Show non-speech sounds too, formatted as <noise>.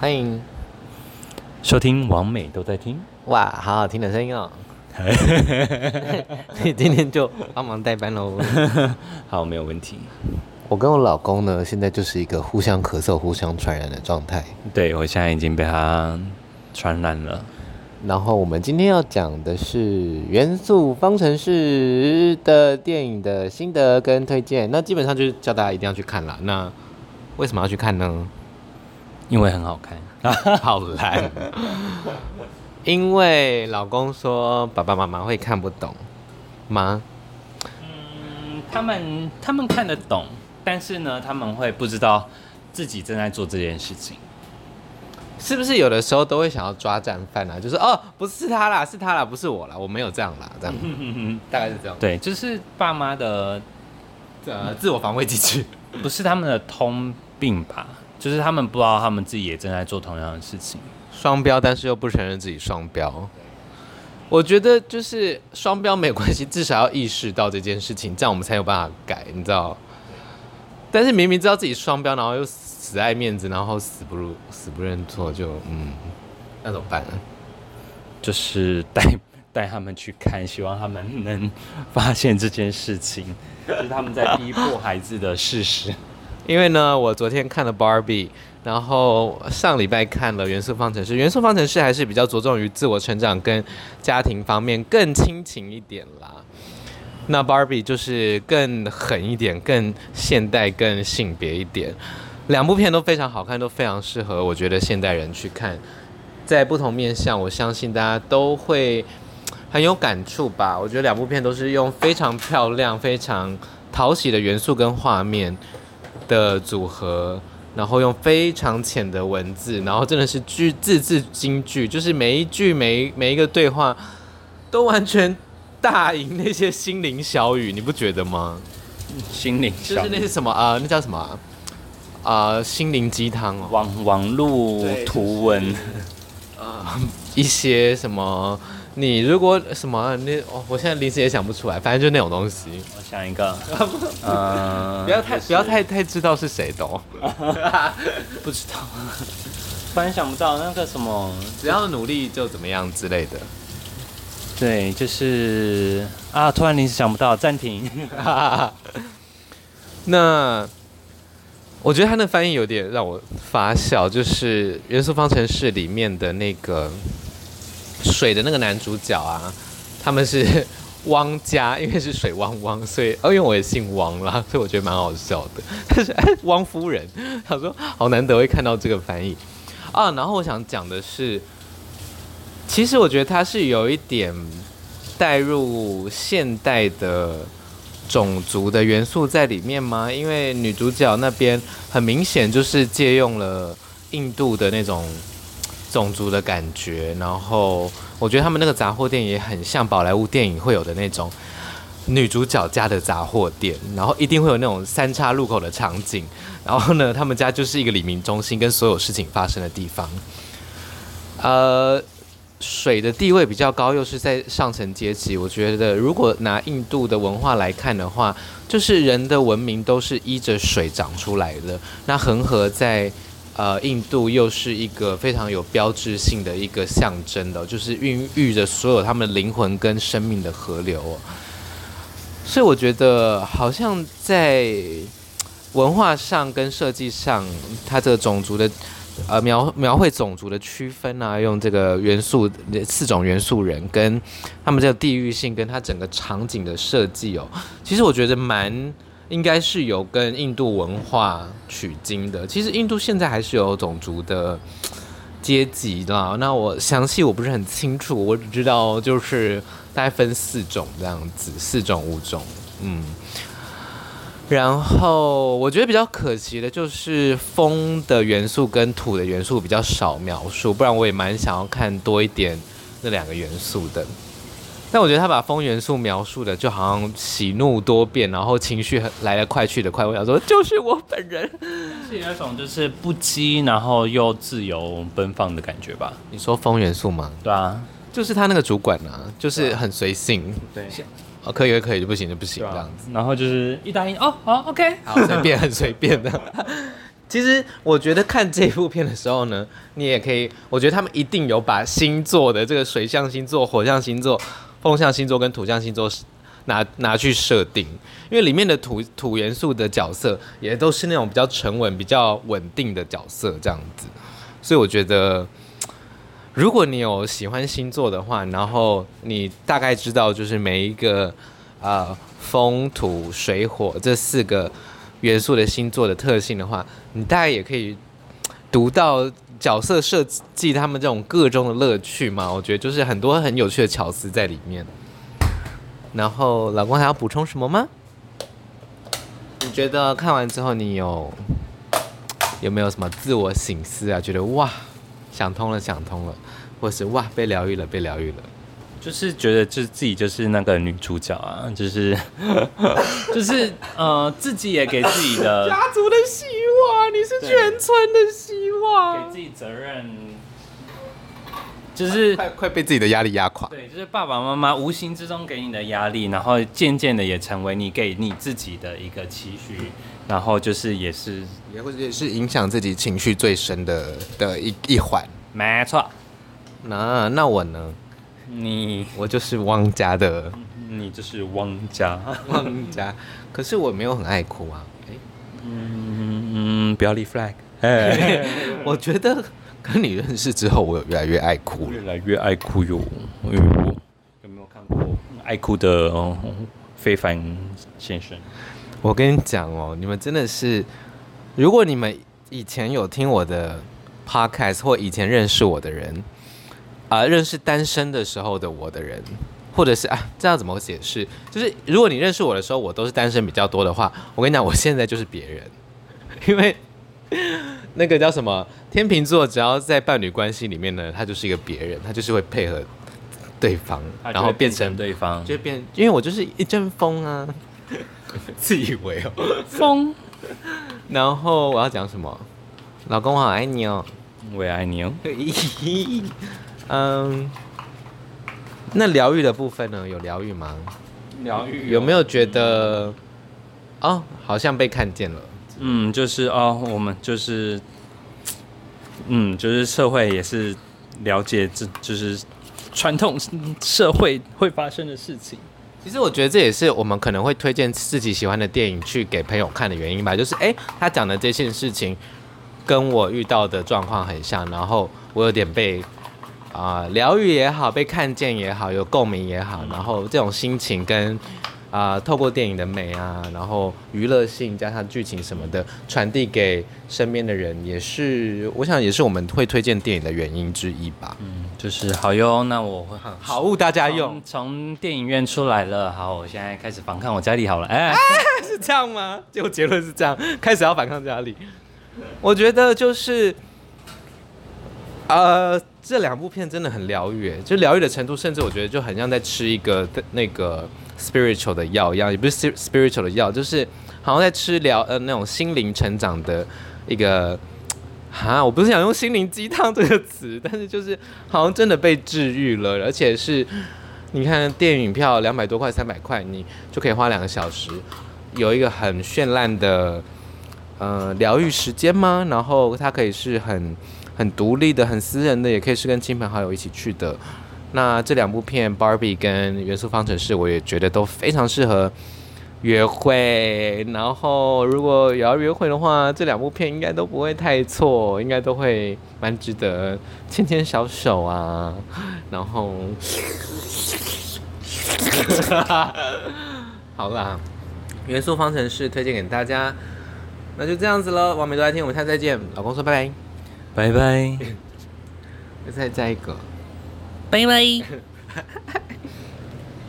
欢迎收听完美都在听，哇，好好听的声音哦！你 <laughs> 今天就帮忙代班喽。<laughs> 好，没有问题。我跟我老公呢，现在就是一个互相咳嗽、互相传染的状态。对，我现在已经被他传染了。然后我们今天要讲的是《元素方程式》的电影的心得跟推荐。那基本上就是叫大家一定要去看啦。那为什么要去看呢？因为很好看。<laughs> 好烂。因为老公说爸爸妈妈会看不懂吗？嗯，他们他们看得懂，但是呢，他们会不知道自己正在做这件事情。是不是有的时候都会想要抓战犯啊？就是哦，不是他啦，是他啦，不是我啦，我没有这样啦，这样，<laughs> 大概是这样。对，就是爸妈的呃自我防卫机制，不是他们的通病吧？就是他们不知道他们自己也正在做同样的事情，双标，但是又不承认自己双标。我觉得就是双标没关系，至少要意识到这件事情，这样我们才有办法改，你知道？但是明明知道自己双标，然后又。死爱面子，然后死不如死不认错，就嗯，那怎么办呢？就是带带他们去看，希望他们能发现这件事情，<laughs> 就是他们在逼迫孩子的事实。因为呢，我昨天看了 Barbie，然后上礼拜看了元素方程式。元素方程式还是比较着重于自我成长跟家庭方面，更亲情一点啦。那 Barbie 就是更狠一点，更现代，更性别一点。两部片都非常好看，都非常适合我觉得现代人去看，在不同面向，我相信大家都会很有感触吧。我觉得两部片都是用非常漂亮、非常讨喜的元素跟画面的组合，然后用非常浅的文字，然后真的是句字字金句，就是每一句每一每一个对话都完全大赢那些心灵小语，你不觉得吗？心灵小语就是那些什么啊、呃，那叫什么、啊？啊、呃，心灵鸡汤哦，网网络图文，<laughs> 呃，一些什么，你如果什么，那哦，我现在临时也想不出来，反正就那种东西。我想一个，<laughs> 呃，不要太不要太太知道是谁的哦，<laughs> 不知道，突然想不到那个什么，只要努力就怎么样之类的。对，就是啊，突然临时想不到，暂停。<laughs> 那。我觉得他的翻译有点让我发笑，就是《元素方程式》里面的那个水的那个男主角啊，他们是 <laughs> 汪家，因为是水汪汪，所以哦，因为我也姓汪啦，<laughs> 所以我觉得蛮好笑的。但是，汪夫人，他说好难得会看到这个翻译啊。然后我想讲的是，其实我觉得他是有一点带入现代的。种族的元素在里面吗？因为女主角那边很明显就是借用了印度的那种种族的感觉，然后我觉得他们那个杂货店也很像宝莱坞电影会有的那种女主角家的杂货店，然后一定会有那种三岔路口的场景，然后呢，他们家就是一个黎明中心跟所有事情发生的地方，呃。水的地位比较高，又是在上层阶级。我觉得，如果拿印度的文化来看的话，就是人的文明都是依着水长出来的。那恒河在呃印度又是一个非常有标志性的一个象征的，就是孕育着所有他们灵魂跟生命的河流。所以我觉得，好像在文化上跟设计上，它这个种族的。呃，描描绘种族的区分啊，用这个元素四种元素人跟他们这个地域性，跟它整个场景的设计哦，其实我觉得蛮应该是有跟印度文化取经的。其实印度现在还是有种族的阶级啦，那我详细我不是很清楚，我只知道就是大概分四种这样子，四种五种，嗯。然后我觉得比较可惜的就是风的元素跟土的元素比较少描述，不然我也蛮想要看多一点那两个元素的。但我觉得他把风元素描述的就好像喜怒多变，然后情绪来得快去得快。我想说，就是我本人，是那种就是不羁，然后又自由奔放的感觉吧？你说风元素吗？对啊，就是他那个主管啊，就是很随性。对。哦，可以可以，就不行就不行，这样子。然后就是一答应，哦，好，OK，好，随便，很随便的。<laughs> 其实我觉得看这部片的时候呢，你也可以，我觉得他们一定有把星座的这个水象星座、火象星座、风象星座跟土象星座拿拿去设定，因为里面的土土元素的角色也都是那种比较沉稳、比较稳定的角色这样子，所以我觉得，如果你有喜欢星座的话，然后你大概知道就是每一个啊、呃、风土水火这四个。元素的星座的特性的话，你大概也可以读到角色设计他们这种各中的乐趣嘛。我觉得就是很多很有趣的巧思在里面。然后老公还要补充什么吗？你觉得看完之后你有有没有什么自我醒思啊？觉得哇想通了想通了，或是哇被疗愈了被疗愈了。就是觉得，就是自己就是那个女主角啊，就是 <laughs> 就是呃，自己也给自己的家族的希望，你是全村的希望，给自己责任，就是快快被自己的压力压垮。对，就是爸爸妈妈无形之中给你的压力，然后渐渐的也成为你给你自己的一个期许，然后就是也是也会也是影响自己情绪最深的的一一环。没错，那那我呢？你我就是汪家的，<laughs> 你就是汪家，<laughs> 汪家。可是我没有很爱哭啊。哎，嗯嗯，不要立 flag。<laughs> 我觉得跟你认识之后，我有越来越爱哭，越来越爱哭哟。哎呦，有没有看过爱哭的哦？非凡先生，我跟你讲哦，你们真的是，如果你们以前有听我的 podcast 或以前认识我的人。啊，认识单身的时候的我的人，或者是啊，这样怎么解释？就是如果你认识我的时候，我都是单身比较多的话，我跟你讲，我现在就是别人，因为 <laughs> 那个叫什么天秤座，只要在伴侣关系里面呢，他就是一个别人，他就是会配合对方，然后变成对方，就变，因为我就是一阵风啊，自以为哦，风。然后我要讲什么？老公，我好爱你哦，我也爱你哦。<laughs> 嗯，那疗愈的部分呢？有疗愈吗？疗愈有没有觉得哦，好像被看见了？嗯，就是哦，我们就是，嗯，就是社会也是了解这就是传统社会会发生的事情。其实我觉得这也是我们可能会推荐自己喜欢的电影去给朋友看的原因吧。就是哎，他讲的这件事情跟我遇到的状况很像，然后我有点被。啊，疗愈也好，被看见也好，有共鸣也好，然后这种心情跟啊、呃，透过电影的美啊，然后娱乐性加上剧情什么的，传递给身边的人，也是我想也是我们会推荐电影的原因之一吧。嗯，就是好哟，那我会好物大家用。从电影院出来了，好，我现在开始反抗我家里好了。哎，<laughs> 是这样吗？结果结论是这样，开始要反抗家里。我觉得就是，呃。这两部片真的很疗愈，就疗愈的程度，甚至我觉得就很像在吃一个那个 spiritual 的药一样，也不是 spiritual 的药，就是好像在吃疗呃那种心灵成长的一个，哈，我不是想用心灵鸡汤这个词，但是就是好像真的被治愈了，而且是你看电影票两百多块、三百块，你就可以花两个小时，有一个很绚烂的呃疗愈时间吗？然后它可以是很。很独立的、很私人的，也可以是跟亲朋好友一起去的。那这两部片《Barbie》跟《元素方程式》，我也觉得都非常适合约会。然后，如果有要约会的话，这两部片应该都不会太错，应该都会蛮值得牵牵小手啊。<laughs> 然后，<laughs> 好啦，《元素方程式》推荐给大家。那就这样子喽，完美都来听，我们下次再见。老公说拜拜。拜拜，<laughs> 再加一个，拜拜。<laughs>